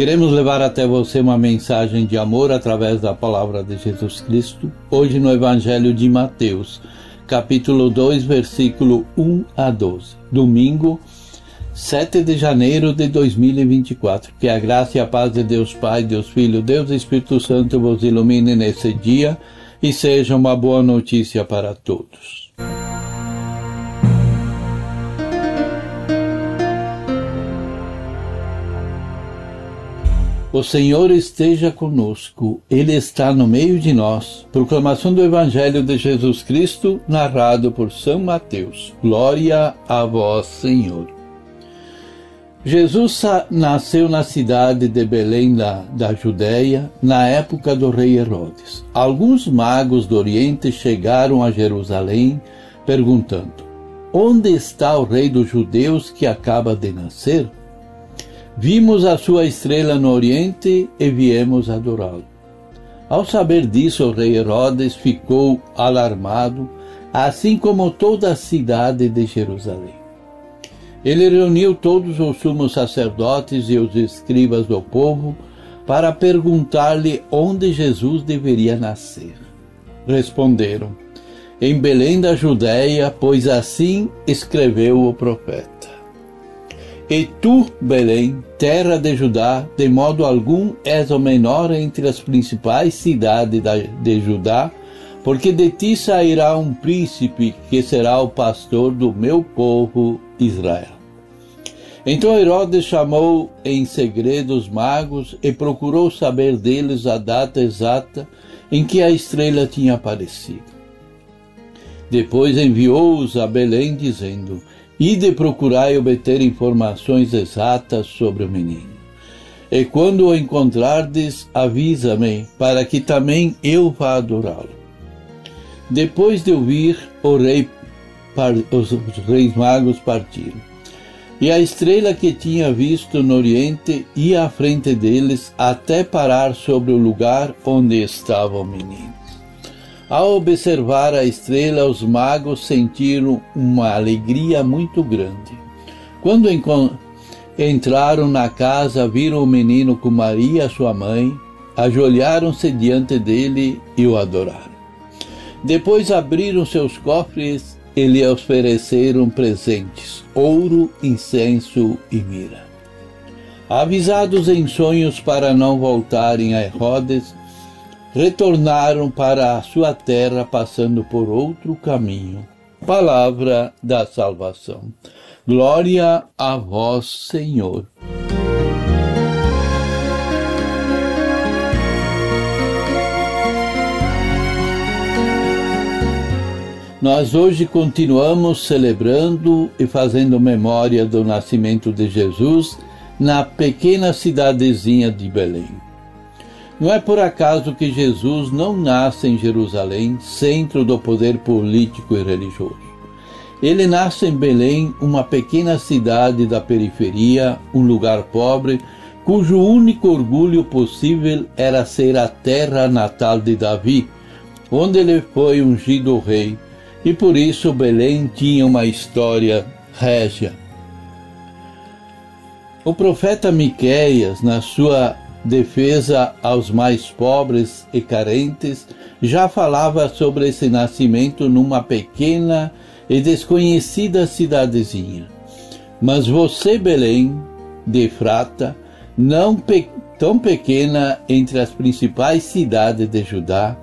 Queremos levar até você uma mensagem de amor através da palavra de Jesus Cristo, hoje no Evangelho de Mateus, capítulo 2, versículo 1 a 12. Domingo, 7 de janeiro de 2024. Que a graça e a paz de Deus Pai, Deus Filho, Deus Espírito Santo vos ilumine nesse dia e seja uma boa notícia para todos. O Senhor esteja conosco, Ele está no meio de nós. Proclamação do Evangelho de Jesus Cristo, narrado por São Mateus. Glória a vós, Senhor. Jesus nasceu na cidade de Belém da, da Judéia, na época do rei Herodes. Alguns magos do Oriente chegaram a Jerusalém perguntando: Onde está o rei dos judeus que acaba de nascer? Vimos a sua estrela no Oriente e viemos adorá-lo. Ao saber disso, o rei Herodes ficou alarmado, assim como toda a cidade de Jerusalém. Ele reuniu todos os sumos sacerdotes e os escribas do povo para perguntar-lhe onde Jesus deveria nascer. Responderam: Em Belém da Judéia, pois assim escreveu o profeta. E tu, Belém, terra de Judá, de modo algum és o menor entre as principais cidades de Judá, porque de ti sairá um príncipe que será o pastor do meu povo Israel. Então Herodes chamou em segredo os magos e procurou saber deles a data exata em que a estrela tinha aparecido. Depois enviou-os a Belém, dizendo: e de procurar obter informações exatas sobre o menino. E quando o encontrardes, avisa-me, para que também eu vá adorá-lo. Depois de ouvir, o rei, os reis magos partiram. E a estrela que tinha visto no oriente ia à frente deles até parar sobre o lugar onde estava o menino. Ao observar a estrela, os magos sentiram uma alegria muito grande. Quando entraram na casa, viram o menino com Maria, sua mãe, ajoelharam-se diante dele e o adoraram. Depois abriram seus cofres e lhe ofereceram presentes: ouro, incenso e mira. Avisados em sonhos para não voltarem a Herodes, retornaram para a sua terra passando por outro caminho. Palavra da salvação. Glória a vós, Senhor. Nós hoje continuamos celebrando e fazendo memória do nascimento de Jesus na pequena cidadezinha de Belém. Não é por acaso que Jesus não nasce em Jerusalém, centro do poder político e religioso. Ele nasce em Belém, uma pequena cidade da periferia, um lugar pobre, cujo único orgulho possível era ser a terra natal de Davi, onde ele foi ungido rei, e por isso Belém tinha uma história régia. O profeta Miqueias, na sua defesa aos mais pobres e carentes, já falava sobre esse nascimento numa pequena e desconhecida cidadezinha. Mas você, Belém, de Frata, não pe tão pequena entre as principais cidades de Judá,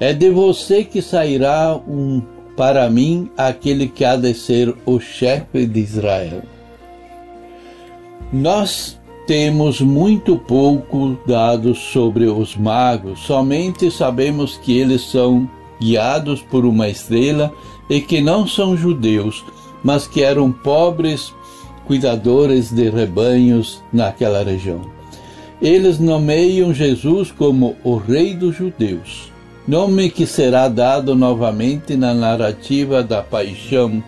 é de você que sairá um para mim aquele que há de ser o chefe de Israel. Nós temos muito pouco dados sobre os magos, somente sabemos que eles são guiados por uma estrela e que não são judeus, mas que eram pobres cuidadores de rebanhos naquela região. Eles nomeiam Jesus como o Rei dos Judeus. nome que será dado novamente na narrativa da paixão.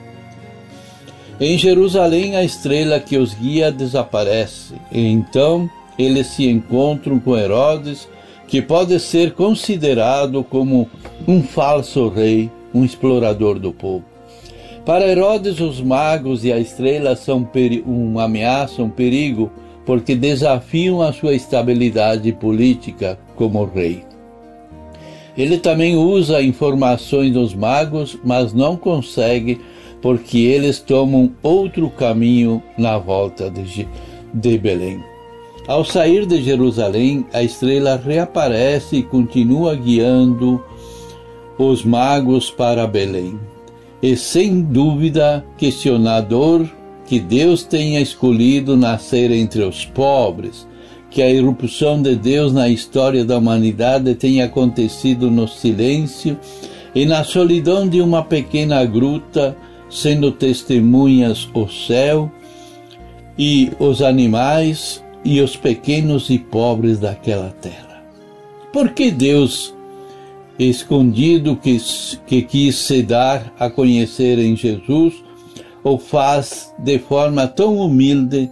Em Jerusalém, a estrela que os guia desaparece, e então eles se encontram com Herodes, que pode ser considerado como um falso rei, um explorador do povo. Para Herodes, os magos e a estrela são uma ameaça, um perigo, porque desafiam a sua estabilidade política como rei. Ele também usa informações dos magos, mas não consegue porque eles tomam outro caminho na volta de, de Belém. Ao sair de Jerusalém, a estrela reaparece e continua guiando os magos para Belém. E sem dúvida, questionador que Deus tenha escolhido nascer entre os pobres, que a irrupção de Deus na história da humanidade tenha acontecido no silêncio e na solidão de uma pequena gruta, sendo testemunhas o céu e os animais e os pequenos e pobres daquela terra. Por que Deus, escondido que, que quis se dar a conhecer em Jesus, o faz de forma tão humilde,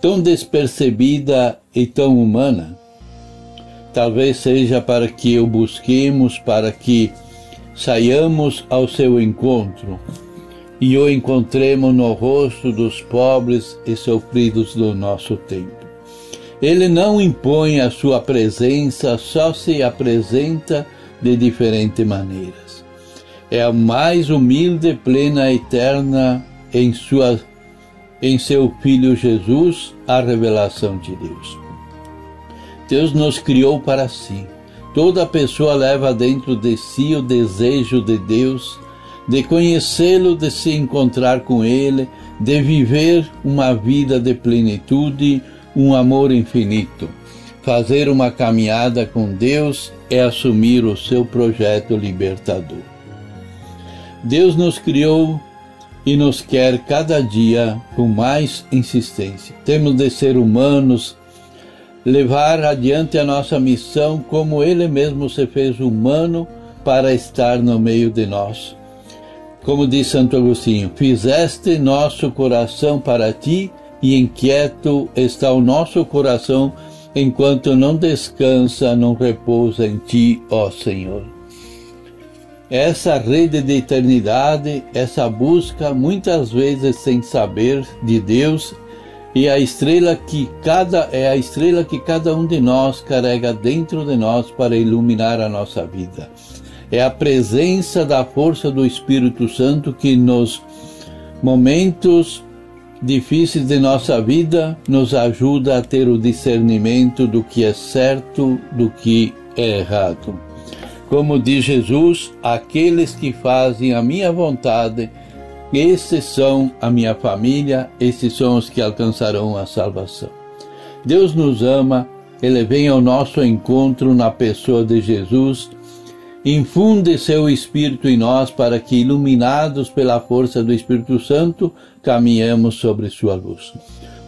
tão despercebida e tão humana? Talvez seja para que o busquemos, para que saiamos ao seu encontro e o encontremos no rosto dos pobres e sofridos do nosso tempo. Ele não impõe a sua presença, só se apresenta de diferentes maneiras. É a mais humilde, plena, eterna em sua em seu filho Jesus a revelação de Deus. Deus nos criou para si. Toda pessoa leva dentro de si o desejo de Deus, de conhecê-lo, de se encontrar com ele, de viver uma vida de plenitude, um amor infinito. Fazer uma caminhada com Deus é assumir o seu projeto libertador. Deus nos criou e nos quer cada dia com mais insistência. Temos de ser humanos, levar adiante a nossa missão como Ele mesmo se fez humano para estar no meio de nós. Como diz Santo Agostinho, fizeste nosso coração para ti e inquieto está o nosso coração enquanto não descansa, não repousa em ti, ó Senhor. Essa rede de eternidade, essa busca, muitas vezes sem saber de Deus, e a estrela que cada é a estrela que cada um de nós carrega dentro de nós para iluminar a nossa vida. É a presença da força do Espírito Santo que nos momentos difíceis de nossa vida nos ajuda a ter o discernimento do que é certo, do que é errado. Como diz Jesus, aqueles que fazem a minha vontade, esses são a minha família, esses são os que alcançarão a salvação. Deus nos ama, Ele vem ao nosso encontro na pessoa de Jesus Infunde seu Espírito em nós para que, iluminados pela força do Espírito Santo, caminhemos sobre sua luz.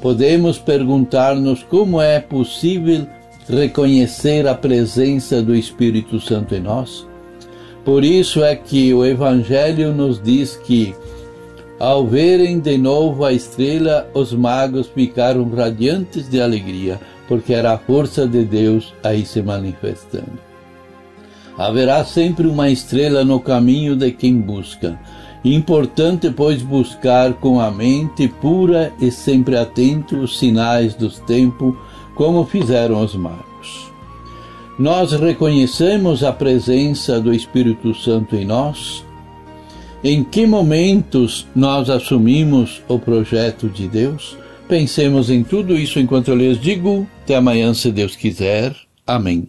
Podemos perguntar-nos como é possível reconhecer a presença do Espírito Santo em nós? Por isso é que o Evangelho nos diz que, ao verem de novo a estrela, os magos ficaram radiantes de alegria, porque era a força de Deus aí se manifestando. Haverá sempre uma estrela no caminho de quem busca. Importante, pois, buscar com a mente pura e sempre atento os sinais dos tempos, como fizeram os magos. Nós reconhecemos a presença do Espírito Santo em nós? Em que momentos nós assumimos o projeto de Deus? Pensemos em tudo isso enquanto eu lhes digo. Até amanhã, se Deus quiser. Amém.